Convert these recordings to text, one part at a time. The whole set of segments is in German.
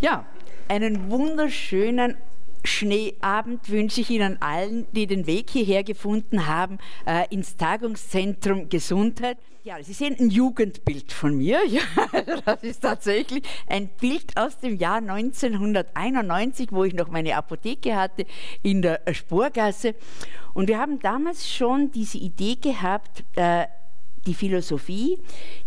Ja, einen wunderschönen Schneeabend wünsche ich Ihnen allen, die den Weg hierher gefunden haben, äh, ins Tagungszentrum Gesundheit. Ja, Sie sehen ein Jugendbild von mir. Ja, das ist tatsächlich ein Bild aus dem Jahr 1991, wo ich noch meine Apotheke hatte in der Spurgasse. Und wir haben damals schon diese Idee gehabt, äh, die Philosophie,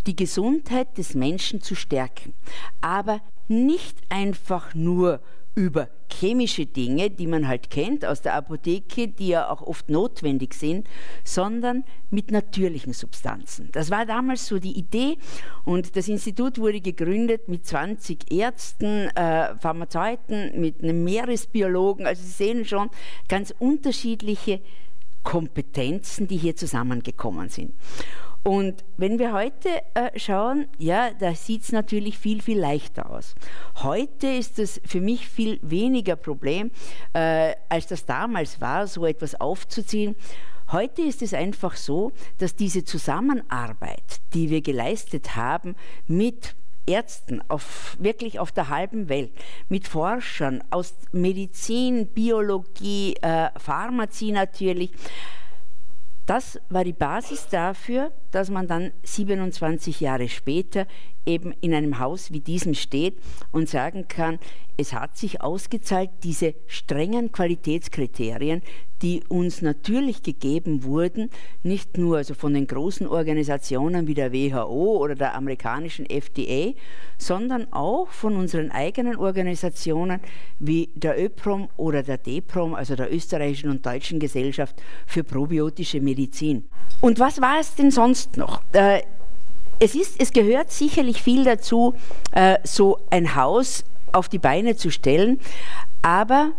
die Gesundheit des Menschen zu stärken. Aber nicht einfach nur über chemische Dinge, die man halt kennt aus der Apotheke, die ja auch oft notwendig sind, sondern mit natürlichen Substanzen. Das war damals so die Idee und das Institut wurde gegründet mit 20 Ärzten, äh, Pharmazeuten, mit einem Meeresbiologen. Also Sie sehen schon ganz unterschiedliche Kompetenzen, die hier zusammengekommen sind. Und wenn wir heute äh, schauen, ja, da sieht es natürlich viel, viel leichter aus. Heute ist es für mich viel weniger Problem, äh, als das damals war, so etwas aufzuziehen. Heute ist es einfach so, dass diese Zusammenarbeit, die wir geleistet haben mit Ärzten auf, wirklich auf der halben Welt, mit Forschern aus Medizin, Biologie, äh, Pharmazie natürlich, das war die Basis dafür, dass man dann 27 Jahre später eben in einem Haus wie diesem steht und sagen kann, es hat sich ausgezahlt, diese strengen Qualitätskriterien, die uns natürlich gegeben wurden, nicht nur also von den großen Organisationen wie der WHO oder der amerikanischen FDA, sondern auch von unseren eigenen Organisationen wie der ÖPROM oder der DEPROM, also der österreichischen und deutschen Gesellschaft für probiotische Medizin. Und was war es denn sonst noch? Äh, es, ist, es gehört sicherlich viel dazu, äh, so ein Haus auf die Beine zu stellen, aber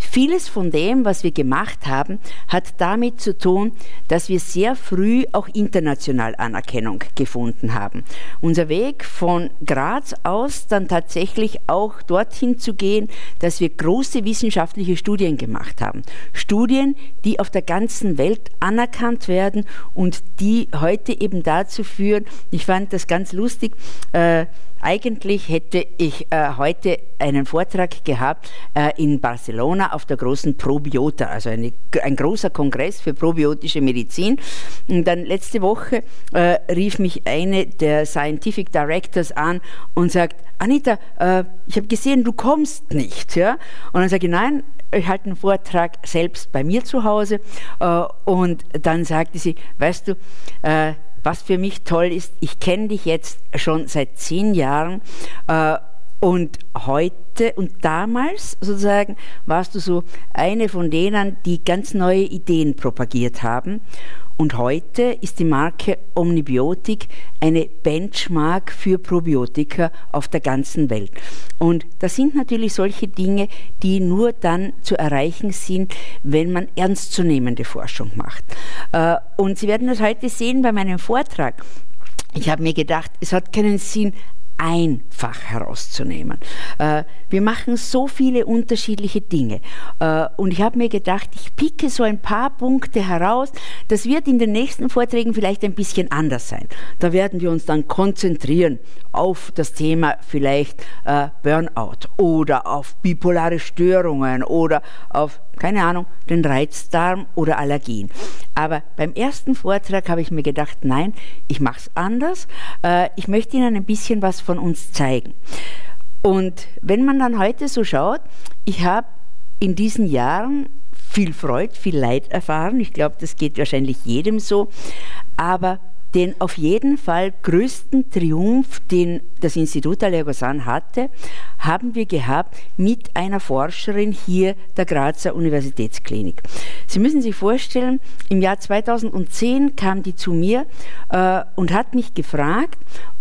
Vieles von dem, was wir gemacht haben, hat damit zu tun, dass wir sehr früh auch international Anerkennung gefunden haben. Unser Weg von Graz aus dann tatsächlich auch dorthin zu gehen, dass wir große wissenschaftliche Studien gemacht haben. Studien, die auf der ganzen Welt anerkannt werden und die heute eben dazu führen, ich fand das ganz lustig, äh, eigentlich hätte ich äh, heute einen Vortrag gehabt äh, in Barcelona auf der großen Probiota, also eine, ein großer Kongress für probiotische Medizin. Und dann letzte Woche äh, rief mich eine der Scientific Directors an und sagt, Anita, äh, ich habe gesehen, du kommst nicht. Ja? Und dann sage ich, nein, ich halte einen Vortrag selbst bei mir zu Hause. Äh, und dann sagte sie, weißt du, äh, was für mich toll ist, ich kenne dich jetzt schon seit zehn Jahren äh, und heute und damals sozusagen warst du so eine von denen, die ganz neue Ideen propagiert haben. Und heute ist die Marke Omnibiotik eine Benchmark für Probiotika auf der ganzen Welt. Und das sind natürlich solche Dinge, die nur dann zu erreichen sind, wenn man ernstzunehmende Forschung macht. Äh, und Sie werden das heute sehen bei meinem Vortrag. Ich habe mir gedacht, es hat keinen Sinn, einfach herauszunehmen. Äh, wir machen so viele unterschiedliche Dinge. Äh, und ich habe mir gedacht, ich picke so ein paar Punkte heraus. Das wird in den nächsten Vorträgen vielleicht ein bisschen anders sein. Da werden wir uns dann konzentrieren auf das Thema vielleicht äh, Burnout oder auf bipolare Störungen oder auf keine Ahnung, den Reizdarm oder Allergien. Aber beim ersten Vortrag habe ich mir gedacht, nein, ich mache es anders. Äh, ich möchte Ihnen ein bisschen was von uns zeigen. Und wenn man dann heute so schaut, ich habe in diesen Jahren viel Freude, viel Leid erfahren. Ich glaube, das geht wahrscheinlich jedem so. Aber den auf jeden Fall größten Triumph, den das Institut Allergosan hatte, haben wir gehabt mit einer Forscherin hier der Grazer Universitätsklinik. Sie müssen sich vorstellen, im Jahr 2010 kam die zu mir äh, und hat mich gefragt,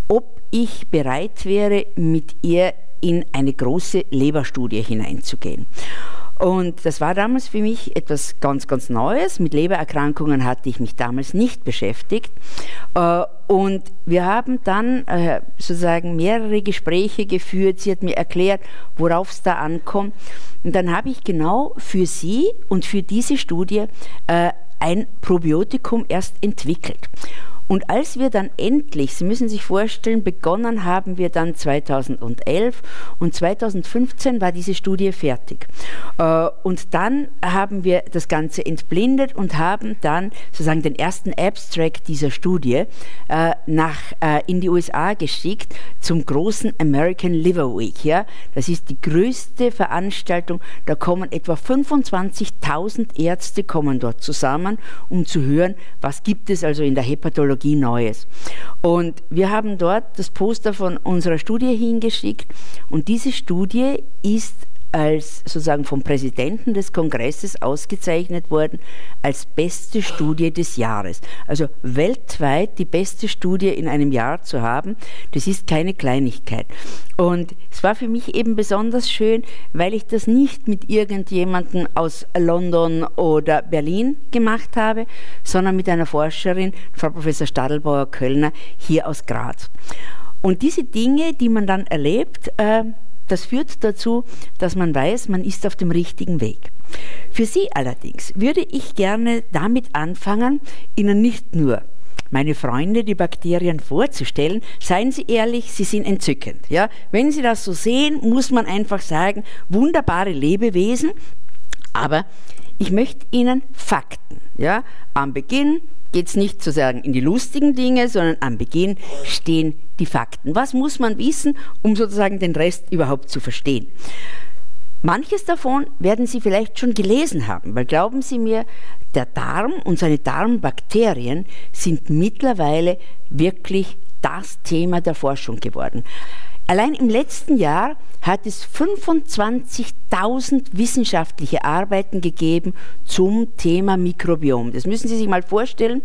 ob ich bereit wäre, mit ihr in eine große Leberstudie hineinzugehen. Und das war damals für mich etwas ganz, ganz Neues. Mit Lebererkrankungen hatte ich mich damals nicht beschäftigt. Äh, und wir haben dann äh, sozusagen mehrere Gespräche geführt. Sie hat mir erklärt, worauf es da ankommt. Und dann habe ich genau für sie und für diese Studie äh, ein Probiotikum erst entwickelt. Und als wir dann endlich, Sie müssen sich vorstellen, begonnen haben wir dann 2011 und 2015 war diese Studie fertig. Äh, und dann haben wir das Ganze entblindet und haben dann sozusagen den ersten Abstract dieser Studie äh, nach, äh, in die USA geschickt zum großen American Liver Week. Ja? Das ist die größte Veranstaltung, da kommen etwa 25.000 Ärzte kommen dort zusammen, um zu hören, was gibt es also in der Hepatologie Technologie Neues. Und wir haben dort das Poster von unserer Studie hingeschickt und diese Studie ist als sozusagen vom Präsidenten des Kongresses ausgezeichnet worden als beste Studie des Jahres. Also weltweit die beste Studie in einem Jahr zu haben, das ist keine Kleinigkeit. Und es war für mich eben besonders schön, weil ich das nicht mit irgendjemandem aus London oder Berlin gemacht habe, sondern mit einer Forscherin, Frau Professor Stadelbauer-Kölner, hier aus Graz. Und diese Dinge, die man dann erlebt, äh, das führt dazu, dass man weiß, man ist auf dem richtigen Weg. Für Sie allerdings würde ich gerne damit anfangen, Ihnen nicht nur meine Freunde, die Bakterien vorzustellen, seien Sie ehrlich, sie sind entzückend. Ja? Wenn Sie das so sehen, muss man einfach sagen, wunderbare Lebewesen, aber ich möchte Ihnen Fakten. Ja? Am Beginn geht es nicht sozusagen in die lustigen Dinge, sondern am Beginn stehen die Fakten. Was muss man wissen, um sozusagen den Rest überhaupt zu verstehen? Manches davon werden Sie vielleicht schon gelesen haben, weil glauben Sie mir, der Darm und seine Darmbakterien sind mittlerweile wirklich das Thema der Forschung geworden. Allein im letzten Jahr hat es 25.000 wissenschaftliche Arbeiten gegeben zum Thema Mikrobiom. Das müssen Sie sich mal vorstellen.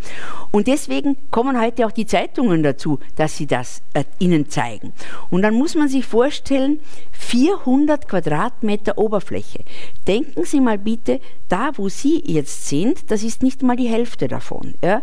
Und deswegen kommen heute auch die Zeitungen dazu, dass sie das äh, Ihnen zeigen. Und dann muss man sich vorstellen, 400 Quadratmeter Oberfläche. Denken Sie mal bitte, da wo Sie jetzt sind, das ist nicht mal die Hälfte davon. Ja?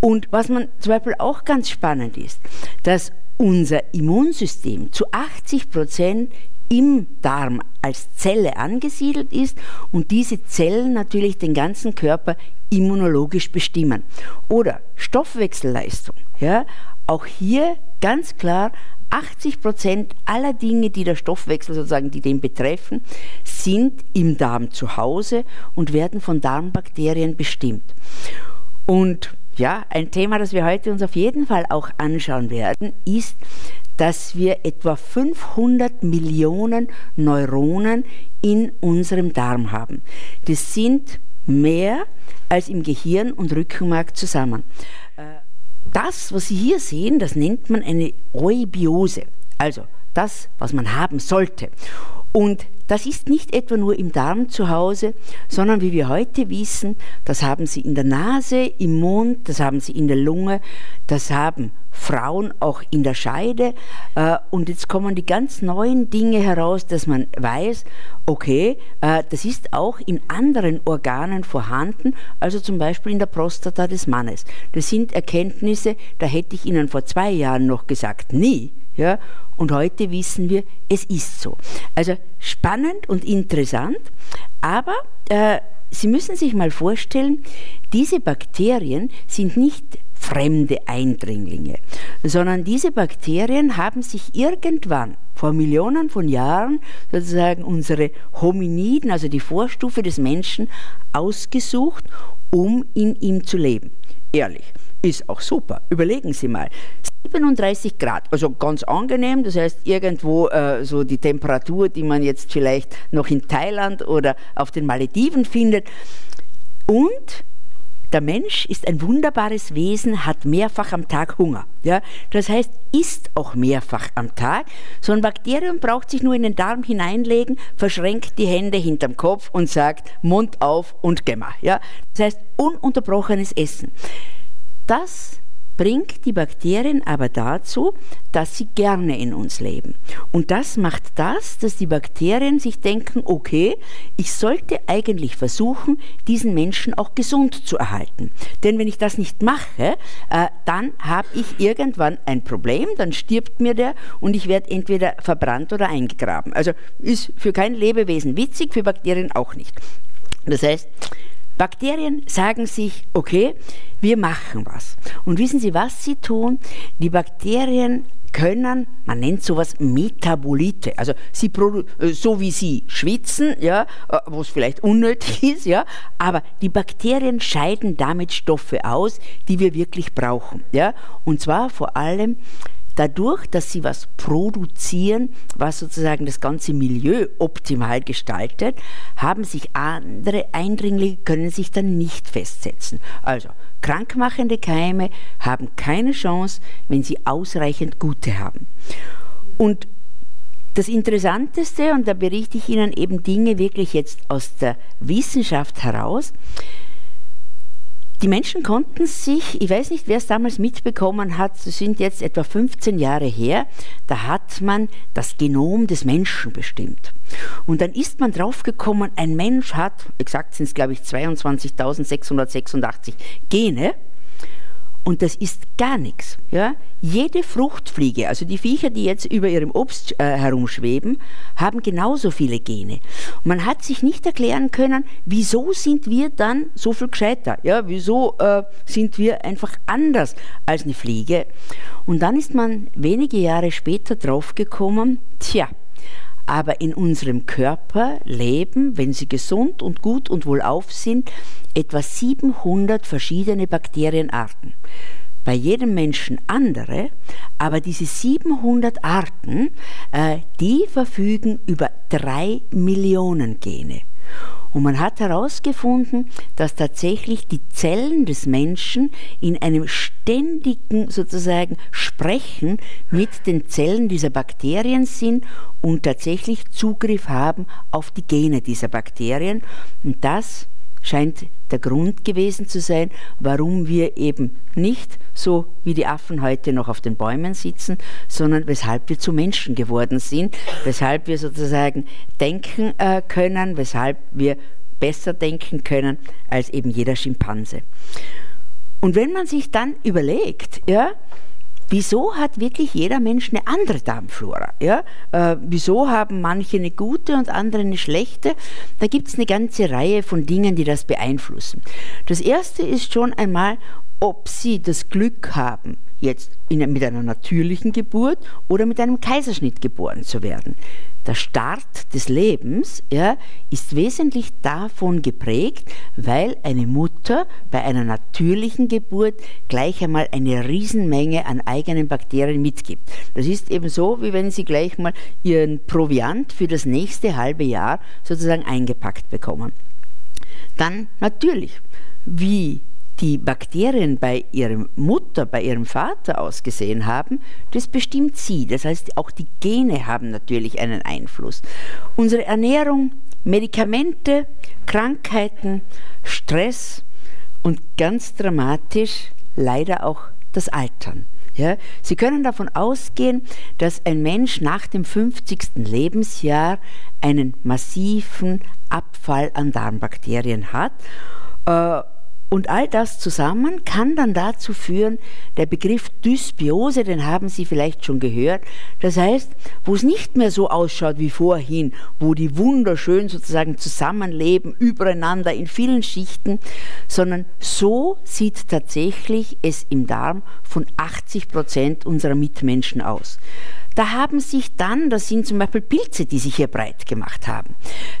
Und was man zum Beispiel auch ganz spannend ist, dass unser Immunsystem zu 80 Prozent im Darm als Zelle angesiedelt ist und diese Zellen natürlich den ganzen Körper immunologisch bestimmen. Oder Stoffwechselleistung. Ja, auch hier ganz klar 80 Prozent aller Dinge, die der Stoffwechsel sozusagen, die den betreffen, sind im Darm zu Hause und werden von Darmbakterien bestimmt. Und ja, ein Thema, das wir heute uns auf jeden Fall auch anschauen werden, ist, dass wir etwa 500 Millionen Neuronen in unserem Darm haben. Das sind mehr als im Gehirn und Rückenmark zusammen. Äh, das, was Sie hier sehen, das nennt man eine Eubiose, also das, was man haben sollte. Und das ist nicht etwa nur im Darm zu Hause, sondern wie wir heute wissen, das haben sie in der Nase, im Mund, das haben sie in der Lunge, das haben Frauen auch in der Scheide. Äh, und jetzt kommen die ganz neuen Dinge heraus, dass man weiß, okay, äh, das ist auch in anderen Organen vorhanden, also zum Beispiel in der Prostata des Mannes. Das sind Erkenntnisse, da hätte ich Ihnen vor zwei Jahren noch gesagt, nie. Ja? Und heute wissen wir, es ist so. Also spannend und interessant, aber äh, Sie müssen sich mal vorstellen, diese Bakterien sind nicht fremde Eindringlinge, sondern diese Bakterien haben sich irgendwann vor Millionen von Jahren sozusagen unsere Hominiden, also die Vorstufe des Menschen, ausgesucht, um in ihm zu leben. Ehrlich, ist auch super. Überlegen Sie mal. 37 Grad, also ganz angenehm, das heißt irgendwo äh, so die Temperatur, die man jetzt vielleicht noch in Thailand oder auf den Malediven findet. Und der Mensch ist ein wunderbares Wesen, hat mehrfach am Tag Hunger. Ja? Das heißt, isst auch mehrfach am Tag. So ein Bakterium braucht sich nur in den Darm hineinlegen, verschränkt die Hände hinterm Kopf und sagt Mund auf und Gemma. Ja? Das heißt, ununterbrochenes Essen. Das bringt die Bakterien aber dazu, dass sie gerne in uns leben. Und das macht das, dass die Bakterien sich denken, okay, ich sollte eigentlich versuchen, diesen Menschen auch gesund zu erhalten. Denn wenn ich das nicht mache, äh, dann habe ich irgendwann ein Problem, dann stirbt mir der und ich werde entweder verbrannt oder eingegraben. Also ist für kein Lebewesen witzig, für Bakterien auch nicht. Das heißt, Bakterien sagen sich, okay, wir machen was. Und wissen Sie, was sie tun? Die Bakterien können, man nennt sowas Metabolite, also sie äh, so wie sie schwitzen, ja, äh, was vielleicht unnötig ist, ja, aber die Bakterien scheiden damit Stoffe aus, die wir wirklich brauchen, ja, und zwar vor allem dadurch, dass sie was produzieren, was sozusagen das ganze Milieu optimal gestaltet, haben sich andere Eindringlinge, können sich dann nicht festsetzen. Also krankmachende Keime haben keine Chance, wenn sie ausreichend gute haben. Und das Interessanteste, und da berichte ich Ihnen eben Dinge wirklich jetzt aus der Wissenschaft heraus, die Menschen konnten sich, ich weiß nicht, wer es damals mitbekommen hat, das sind jetzt etwa 15 Jahre her, da hat man das Genom des Menschen bestimmt. Und dann ist man draufgekommen, ein Mensch hat, exakt sind es glaube ich 22.686 Gene, und das ist gar nichts. Ja? Jede Fruchtfliege, also die Viecher, die jetzt über ihrem Obst äh, herumschweben, haben genauso viele Gene. Und man hat sich nicht erklären können, wieso sind wir dann so viel gescheiter? Ja? Wieso äh, sind wir einfach anders als eine Fliege? Und dann ist man wenige Jahre später draufgekommen, tja, aber in unserem Körper leben, wenn sie gesund und gut und wohlauf sind, etwa 700 verschiedene Bakterienarten. Bei jedem Menschen andere, aber diese 700 Arten, äh, die verfügen über drei Millionen Gene. Und man hat herausgefunden, dass tatsächlich die Zellen des Menschen in einem ständigen sozusagen Sprechen mit den Zellen dieser Bakterien sind und tatsächlich Zugriff haben auf die Gene dieser Bakterien. Und das scheint der Grund gewesen zu sein, warum wir eben nicht so wie die Affen heute noch auf den Bäumen sitzen, sondern weshalb wir zu Menschen geworden sind, weshalb wir sozusagen denken äh, können, weshalb wir besser denken können als eben jeder Schimpanse. Und wenn man sich dann überlegt, ja, Wieso hat wirklich jeder Mensch eine andere Darmflora? Ja? Äh, wieso haben manche eine gute und andere eine schlechte? Da gibt es eine ganze Reihe von Dingen, die das beeinflussen. Das erste ist schon einmal, ob sie das Glück haben, jetzt in, mit einer natürlichen Geburt oder mit einem Kaiserschnitt geboren zu werden der Start des Lebens ja, ist wesentlich davon geprägt, weil eine Mutter bei einer natürlichen Geburt gleich einmal eine Riesenmenge an eigenen Bakterien mitgibt. Das ist eben so, wie wenn Sie gleich mal Ihren Proviant für das nächste halbe Jahr sozusagen eingepackt bekommen. Dann natürlich, wie die Bakterien bei ihrer Mutter, bei ihrem Vater ausgesehen haben, das bestimmt sie. Das heißt, auch die Gene haben natürlich einen Einfluss. Unsere Ernährung, Medikamente, Krankheiten, Stress und ganz dramatisch leider auch das Altern. Ja, Sie können davon ausgehen, dass ein Mensch nach dem 50. Lebensjahr einen massiven Abfall an Darmbakterien hat. Äh, und all das zusammen kann dann dazu führen, der Begriff Dysbiose, den haben Sie vielleicht schon gehört, das heißt, wo es nicht mehr so ausschaut wie vorhin, wo die wunderschön sozusagen zusammenleben, übereinander in vielen Schichten, sondern so sieht tatsächlich es im Darm von 80 Prozent unserer Mitmenschen aus. Da haben sich dann, das sind zum Beispiel Pilze, die sich hier breit gemacht haben.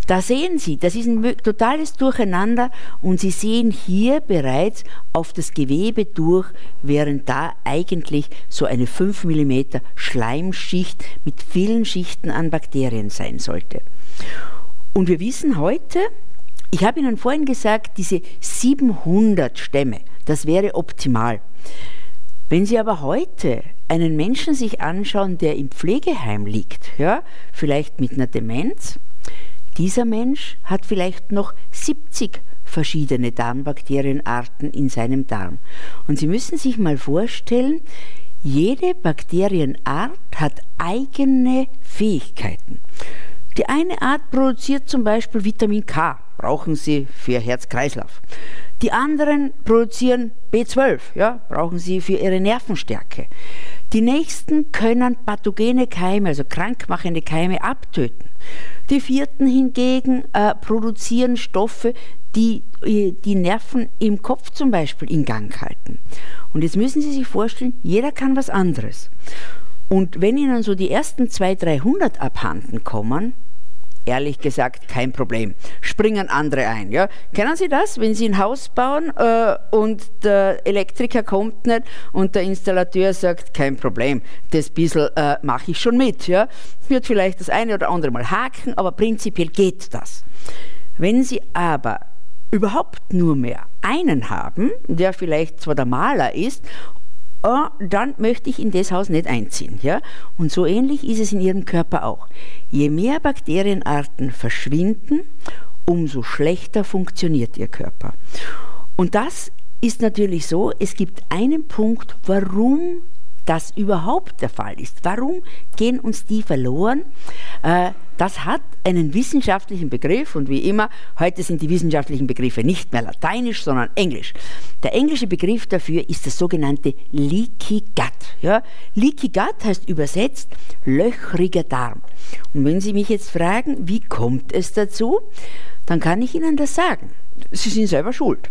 Da sehen Sie, das ist ein totales Durcheinander und Sie sehen hier bereits auf das Gewebe durch, während da eigentlich so eine 5 mm Schleimschicht mit vielen Schichten an Bakterien sein sollte. Und wir wissen heute, ich habe Ihnen vorhin gesagt, diese 700 Stämme, das wäre optimal. Wenn Sie aber heute einen Menschen sich anschauen, der im Pflegeheim liegt, ja, vielleicht mit einer Demenz, dieser Mensch hat vielleicht noch 70 verschiedene Darmbakterienarten in seinem Darm. Und Sie müssen sich mal vorstellen, jede Bakterienart hat eigene Fähigkeiten. Die eine Art produziert zum Beispiel Vitamin K, brauchen Sie für Herz-Kreislauf. Die anderen produzieren B12, ja, brauchen Sie für Ihre Nervenstärke. Die nächsten können pathogene Keime, also krankmachende Keime, abtöten. Die vierten hingegen äh, produzieren Stoffe, die äh, die Nerven im Kopf zum Beispiel in Gang halten. Und jetzt müssen Sie sich vorstellen, jeder kann was anderes. Und wenn Ihnen so die ersten 200, 300 abhanden kommen, ehrlich gesagt kein Problem. Springen andere ein. Ja? Kennen Sie das, wenn Sie ein Haus bauen äh, und der Elektriker kommt nicht und der Installateur sagt, kein Problem, das bisschen äh, mache ich schon mit. Ja? Wird vielleicht das eine oder andere mal haken, aber prinzipiell geht das. Wenn Sie aber überhaupt nur mehr einen haben, der vielleicht zwar der Maler ist oh, dann möchte ich in das Haus nicht einziehen. Ja? Und so ähnlich ist es in Ihrem Körper auch. Je mehr Bakterienarten verschwinden, umso schlechter funktioniert Ihr Körper. Und das ist natürlich so, es gibt einen Punkt, warum das überhaupt der Fall ist. Warum gehen uns die verloren? Äh, das hat einen wissenschaftlichen Begriff und wie immer, heute sind die wissenschaftlichen Begriffe nicht mehr lateinisch, sondern englisch. Der englische Begriff dafür ist das sogenannte Leaky Gut. Ja? Leaky Gut heißt übersetzt löchriger Darm. Und wenn Sie mich jetzt fragen, wie kommt es dazu, dann kann ich Ihnen das sagen. Sie sind selber schuld.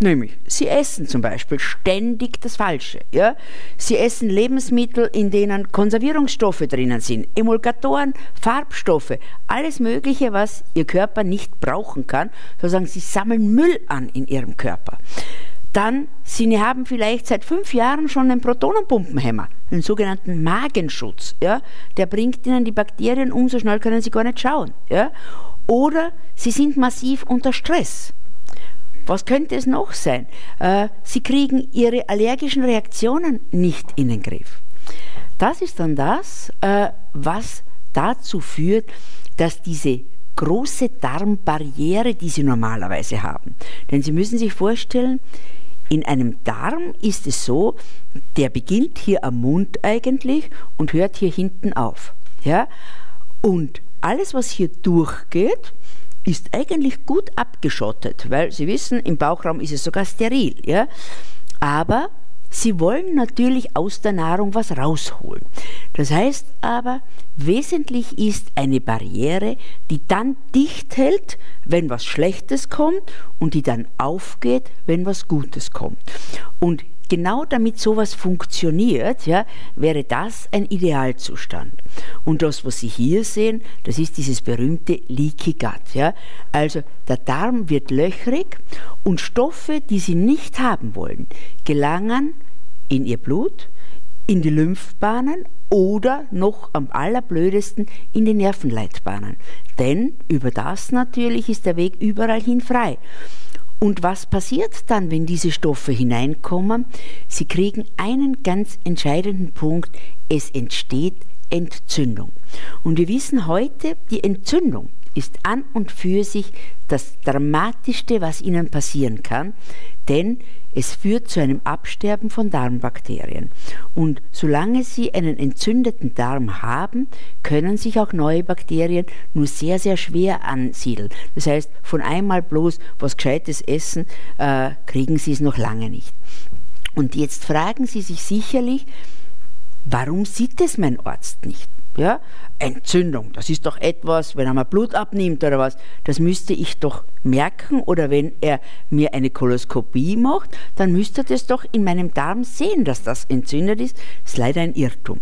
Nämlich, sie essen zum Beispiel ständig das Falsche. Ja? Sie essen Lebensmittel, in denen Konservierungsstoffe drinnen sind, Emulgatoren, Farbstoffe, alles Mögliche, was ihr Körper nicht brauchen kann. Sozusagen, sie sammeln Müll an in ihrem Körper. Dann, sie haben vielleicht seit fünf Jahren schon einen Protonenpumpenhemmer, einen sogenannten Magenschutz. Ja? Der bringt ihnen die Bakterien um, so schnell können sie gar nicht schauen. Ja? Oder sie sind massiv unter Stress. Was könnte es noch sein? Äh, sie kriegen ihre allergischen Reaktionen nicht in den Griff. Das ist dann das, äh, was dazu führt, dass diese große Darmbarriere, die sie normalerweise haben. Denn Sie müssen sich vorstellen, in einem Darm ist es so, der beginnt hier am Mund eigentlich und hört hier hinten auf. Ja? Und alles, was hier durchgeht, ist eigentlich gut abgeschottet, weil Sie wissen, im Bauchraum ist es sogar steril. Ja? Aber Sie wollen natürlich aus der Nahrung was rausholen. Das heißt aber, wesentlich ist eine Barriere, die dann dicht hält, wenn was Schlechtes kommt und die dann aufgeht, wenn was Gutes kommt. Und genau damit sowas funktioniert, ja, wäre das ein Idealzustand. Und das, was Sie hier sehen, das ist dieses berühmte Leaky Gut. Ja. Also der Darm wird löchrig und Stoffe, die Sie nicht haben wollen, gelangen in Ihr Blut, in die Lymphbahnen oder noch am allerblödesten in die Nervenleitbahnen. Denn über das natürlich ist der Weg überall hin frei. Und was passiert dann, wenn diese Stoffe hineinkommen? Sie kriegen einen ganz entscheidenden Punkt. Es entsteht Entzündung. Und wir wissen heute, die Entzündung ist an und für sich das Dramatischste, was ihnen passieren kann, denn es führt zu einem Absterben von Darmbakterien. Und solange Sie einen entzündeten Darm haben, können sich auch neue Bakterien nur sehr, sehr schwer ansiedeln. Das heißt, von einmal bloß was Gescheites essen, äh, kriegen Sie es noch lange nicht. Und jetzt fragen Sie sich sicherlich, warum sieht es mein Arzt nicht? Ja? Entzündung, das ist doch etwas, wenn er mal Blut abnimmt oder was, das müsste ich doch merken oder wenn er mir eine Koloskopie macht, dann müsste er das doch in meinem Darm sehen, dass das entzündet ist. Das ist leider ein Irrtum.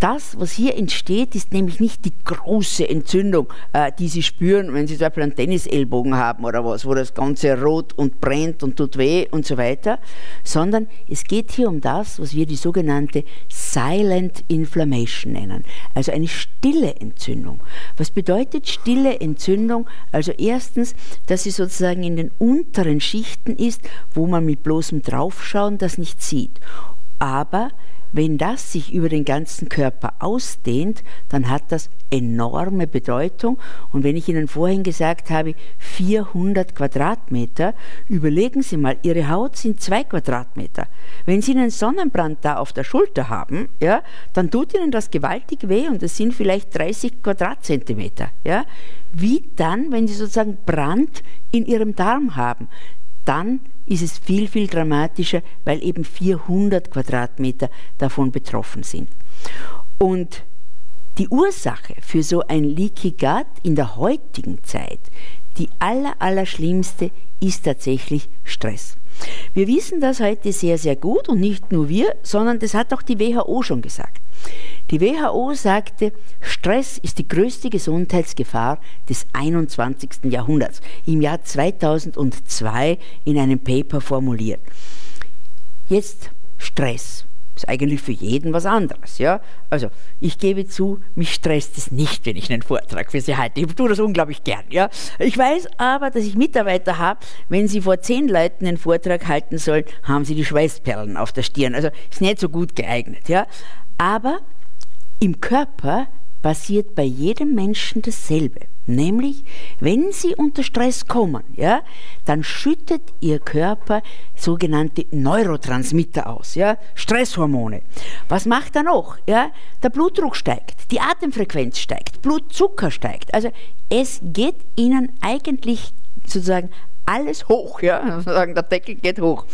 Das, was hier entsteht, ist nämlich nicht die große Entzündung, äh, die Sie spüren, wenn Sie zum Beispiel einen Tennisellbogen haben oder was, wo das Ganze rot und brennt und tut weh und so weiter, sondern es geht hier um das, was wir die sogenannte Silent Inflammation nennen, also eine stille Entzündung. Was bedeutet stille Entzündung? Also erstens, dass sie sozusagen in den unteren Schichten ist, wo man mit bloßem Draufschauen das nicht sieht. Aber wenn das sich über den ganzen Körper ausdehnt, dann hat das enorme Bedeutung. Und wenn ich Ihnen vorhin gesagt habe, 400 Quadratmeter, überlegen Sie mal, Ihre Haut sind zwei Quadratmeter. Wenn Sie einen Sonnenbrand da auf der Schulter haben, ja, dann tut Ihnen das gewaltig weh und das sind vielleicht 30 Quadratzentimeter. Ja. Wie dann, wenn Sie sozusagen Brand in Ihrem Darm haben? Dann ist es viel, viel dramatischer, weil eben 400 Quadratmeter davon betroffen sind. Und Die Ursache für so ein Leaky Gut in der heutigen Zeit, die aller, aller schlimmste, ist tatsächlich Stress. Wir wissen das heute sehr, sehr gut und nicht nur wir, sondern das hat auch die WHO schon gesagt. Die WHO sagte, Stress ist die größte Gesundheitsgefahr des 21. Jahrhunderts, im Jahr 2002 in einem Paper formuliert. Jetzt Stress. Ist eigentlich für jeden was anderes. Ja? Also, ich gebe zu, mich stresst es nicht, wenn ich einen Vortrag für Sie halte. Ich tue das unglaublich gern. Ja? Ich weiß aber, dass ich Mitarbeiter habe, wenn sie vor zehn Leuten einen Vortrag halten sollen, haben sie die Schweißperlen auf der Stirn. Also, ist nicht so gut geeignet. Ja? Aber im Körper passiert bei jedem Menschen dasselbe. Nämlich, wenn sie unter Stress kommen, ja, dann schüttet ihr Körper sogenannte Neurotransmitter aus, ja, Stresshormone. Was macht er noch? Ja? Der Blutdruck steigt, die Atemfrequenz steigt, Blutzucker steigt. Also es geht ihnen eigentlich sozusagen alles hoch, ja, sozusagen der Deckel geht hoch.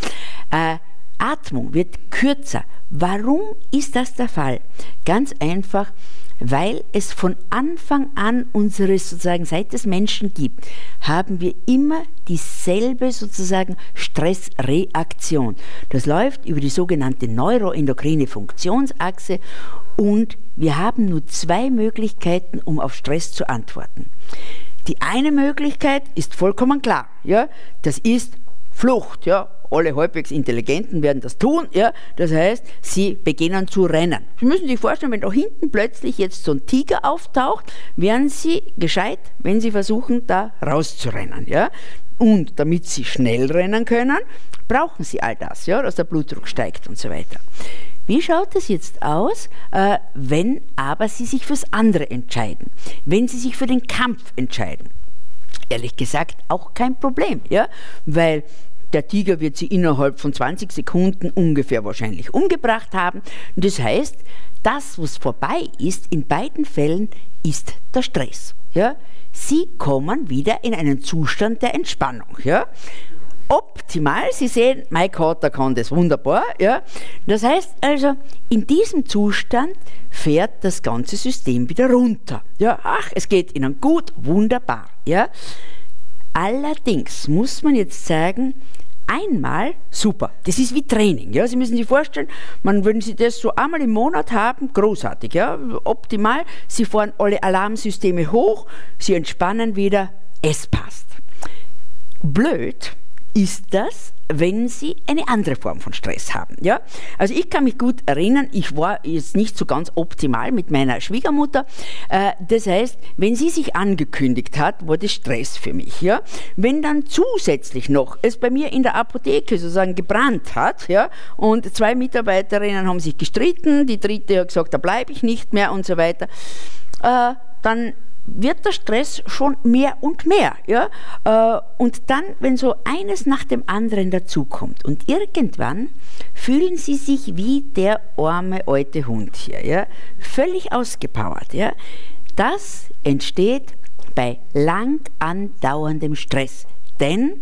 Äh, Atmung wird kürzer. Warum ist das der Fall? Ganz einfach, weil es von Anfang an unseres sozusagen seit es Menschen gibt, haben wir immer dieselbe sozusagen Stressreaktion. Das läuft über die sogenannte neuroendokrine Funktionsachse und wir haben nur zwei Möglichkeiten, um auf Stress zu antworten. Die eine Möglichkeit ist vollkommen klar, ja, das ist Flucht, ja, alle halbwegs Intelligenten werden das tun. Ja? Das heißt, sie beginnen zu rennen. Sie müssen sich vorstellen, wenn da hinten plötzlich jetzt so ein Tiger auftaucht, werden sie gescheit, wenn sie versuchen, da rauszurennen. Ja? Und damit sie schnell rennen können, brauchen sie all das, ja? dass der Blutdruck steigt und so weiter. Wie schaut es jetzt aus, äh, wenn aber Sie sich fürs andere entscheiden? Wenn Sie sich für den Kampf entscheiden? Ehrlich gesagt auch kein Problem, ja? weil der Tiger wird sie innerhalb von 20 Sekunden ungefähr wahrscheinlich umgebracht haben. Das heißt, das, was vorbei ist, in beiden Fällen ist der Stress. Ja? Sie kommen wieder in einen Zustand der Entspannung. Ja? Optimal. Sie sehen, mein Kater kann das wunderbar. Ja. Das heißt also, in diesem Zustand fährt das ganze System wieder runter. Ja, ach, es geht Ihnen gut, wunderbar. Ja. Allerdings muss man jetzt sagen, einmal super. Das ist wie Training. Ja? Sie müssen sich vorstellen, man würden Sie das so einmal im Monat haben, großartig, ja? optimal. Sie fahren alle Alarmsysteme hoch, Sie entspannen wieder, es passt. Blöd ist das, wenn sie eine andere Form von Stress haben. Ja? Also ich kann mich gut erinnern, ich war jetzt nicht so ganz optimal mit meiner Schwiegermutter. Äh, das heißt, wenn sie sich angekündigt hat, war das Stress für mich. Ja? Wenn dann zusätzlich noch es bei mir in der Apotheke sozusagen gebrannt hat ja, und zwei Mitarbeiterinnen haben sich gestritten, die dritte hat gesagt, da bleibe ich nicht mehr und so weiter, äh, dann wird der Stress schon mehr und mehr. Ja? Äh, und dann, wenn so eines nach dem anderen dazukommt und irgendwann fühlen sie sich wie der arme alte Hund hier, ja? völlig ausgepowert. Ja? Das entsteht bei lang andauerndem Stress. Denn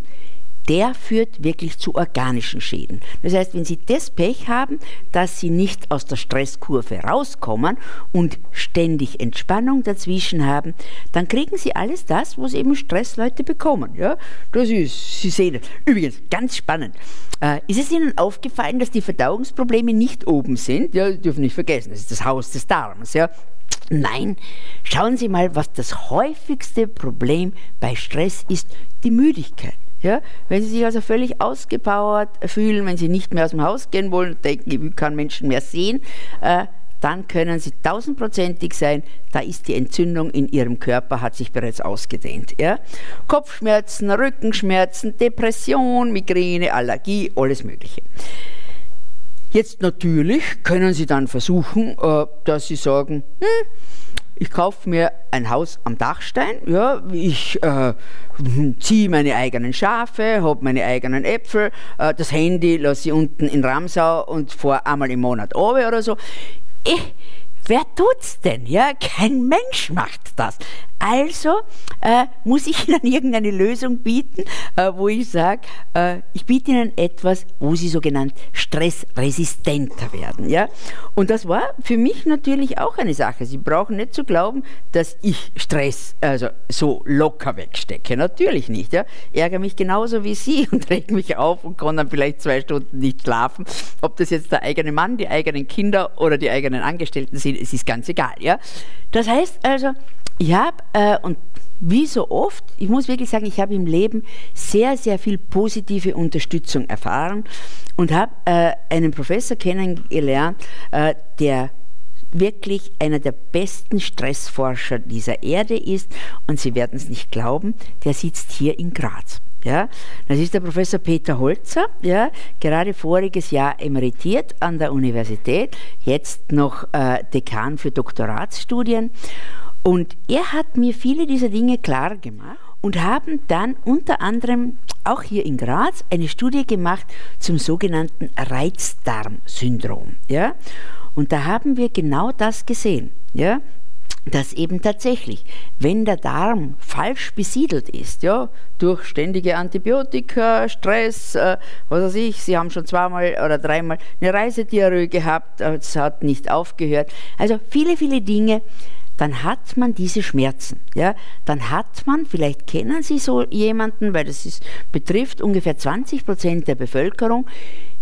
der führt wirklich zu organischen Schäden. Das heißt, wenn Sie das Pech haben, dass Sie nicht aus der Stresskurve rauskommen und ständig Entspannung dazwischen haben, dann kriegen Sie alles das, was eben Stressleute bekommen. Ja? Das ist, Sie sehen, übrigens, ganz spannend. Äh, ist es Ihnen aufgefallen, dass die Verdauungsprobleme nicht oben sind? Ja, Sie dürfen nicht vergessen, das ist das Haus des Darms. Ja? Nein, schauen Sie mal, was das häufigste Problem bei Stress ist, die Müdigkeit. Ja? Wenn Sie sich also völlig ausgepowert fühlen, wenn Sie nicht mehr aus dem Haus gehen wollen, denken, ich kann Menschen mehr sehen, äh, dann können Sie tausendprozentig sein, da ist die Entzündung in Ihrem Körper, hat sich bereits ausgedehnt. Ja? Kopfschmerzen, Rückenschmerzen, Depression, Migräne, Allergie, alles Mögliche. Jetzt natürlich können Sie dann versuchen, äh, dass Sie sagen, hm, ich kaufe mir ein Haus am Dachstein, ja, ich äh, ziehe meine eigenen Schafe, habe meine eigenen Äpfel, äh, das Handy lasse ich unten in Ramsau und fahre einmal im Monat runter oder so. Ich, wer tut's denn? Ja, kein Mensch macht das. Also äh, muss ich Ihnen irgendeine Lösung bieten, äh, wo ich sage, äh, ich biete Ihnen etwas, wo Sie sogenannt stressresistenter werden. Ja? Und das war für mich natürlich auch eine Sache. Sie brauchen nicht zu glauben, dass ich Stress also so locker wegstecke. Natürlich nicht. Ja? Ärgere mich genauso wie Sie und reg mich auf und kann dann vielleicht zwei Stunden nicht schlafen. Ob das jetzt der eigene Mann, die eigenen Kinder oder die eigenen Angestellten sind, es ist ganz egal. Ja? Das heißt also, ich habe, äh, und wie so oft, ich muss wirklich sagen, ich habe im Leben sehr, sehr viel positive Unterstützung erfahren und habe äh, einen Professor kennengelernt, äh, der wirklich einer der besten Stressforscher dieser Erde ist und Sie werden es nicht glauben, der sitzt hier in Graz. Ja, das ist der Professor Peter Holzer, ja, gerade voriges Jahr emeritiert an der Universität, jetzt noch äh, Dekan für Doktoratsstudien. Und er hat mir viele dieser Dinge klar gemacht und haben dann unter anderem auch hier in Graz eine Studie gemacht zum sogenannten Reizdarmsyndrom. Ja? Und da haben wir genau das gesehen. Ja? dass eben tatsächlich, wenn der Darm falsch besiedelt ist, ja, durch ständige Antibiotika, Stress, äh, was weiß ich, Sie haben schon zweimal oder dreimal eine Reisediarrhoe gehabt, es hat nicht aufgehört. Also viele, viele Dinge, dann hat man diese Schmerzen. Ja? Dann hat man, vielleicht kennen Sie so jemanden, weil das ist, betrifft ungefähr 20 Prozent der Bevölkerung,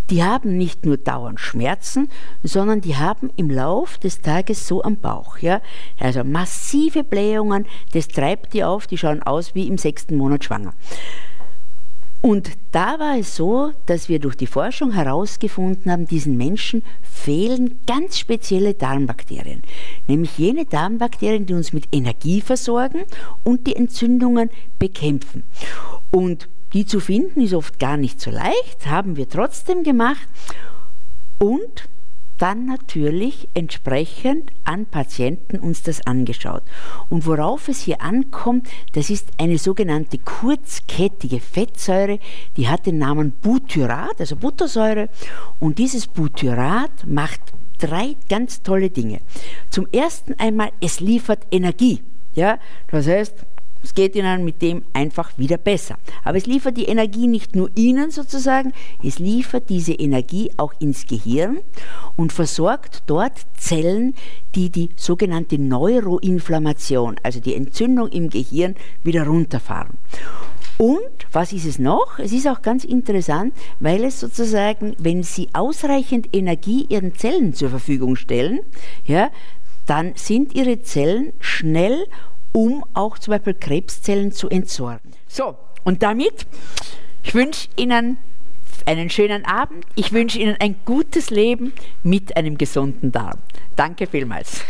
die haben nicht nur dauernd Schmerzen, sondern die haben im Lauf des Tages so am Bauch. Ja? Also massive Blähungen, das treibt die auf, die schauen aus wie im sechsten Monat schwanger. Und da war es so, dass wir durch die Forschung herausgefunden haben, diesen Menschen fehlen ganz spezielle Darmbakterien, nämlich jene Darmbakterien, die uns mit Energie versorgen und die Entzündungen bekämpfen. Und die zu finden ist oft gar nicht so leicht, haben wir trotzdem gemacht und dann natürlich entsprechend an Patienten uns das angeschaut. Und worauf es hier ankommt, das ist eine sogenannte kurzkettige Fettsäure, die hat den Namen Butyrat, also Buttersäure. Und dieses Butyrat macht drei ganz tolle Dinge. Zum ersten einmal, es liefert Energie. Ja, das heißt, es geht ihnen mit dem einfach wieder besser. Aber es liefert die Energie nicht nur ihnen sozusagen, es liefert diese Energie auch ins Gehirn und versorgt dort Zellen, die die sogenannte Neuroinflammation, also die Entzündung im Gehirn, wieder runterfahren. Und was ist es noch? Es ist auch ganz interessant, weil es sozusagen, wenn Sie ausreichend Energie Ihren Zellen zur Verfügung stellen, ja, dann sind Ihre Zellen schnell um auch zum Beispiel Krebszellen zu entsorgen. So, und damit, ich wünsche Ihnen einen schönen Abend. Ich wünsche Ihnen ein gutes Leben mit einem gesunden Darm. Danke vielmals.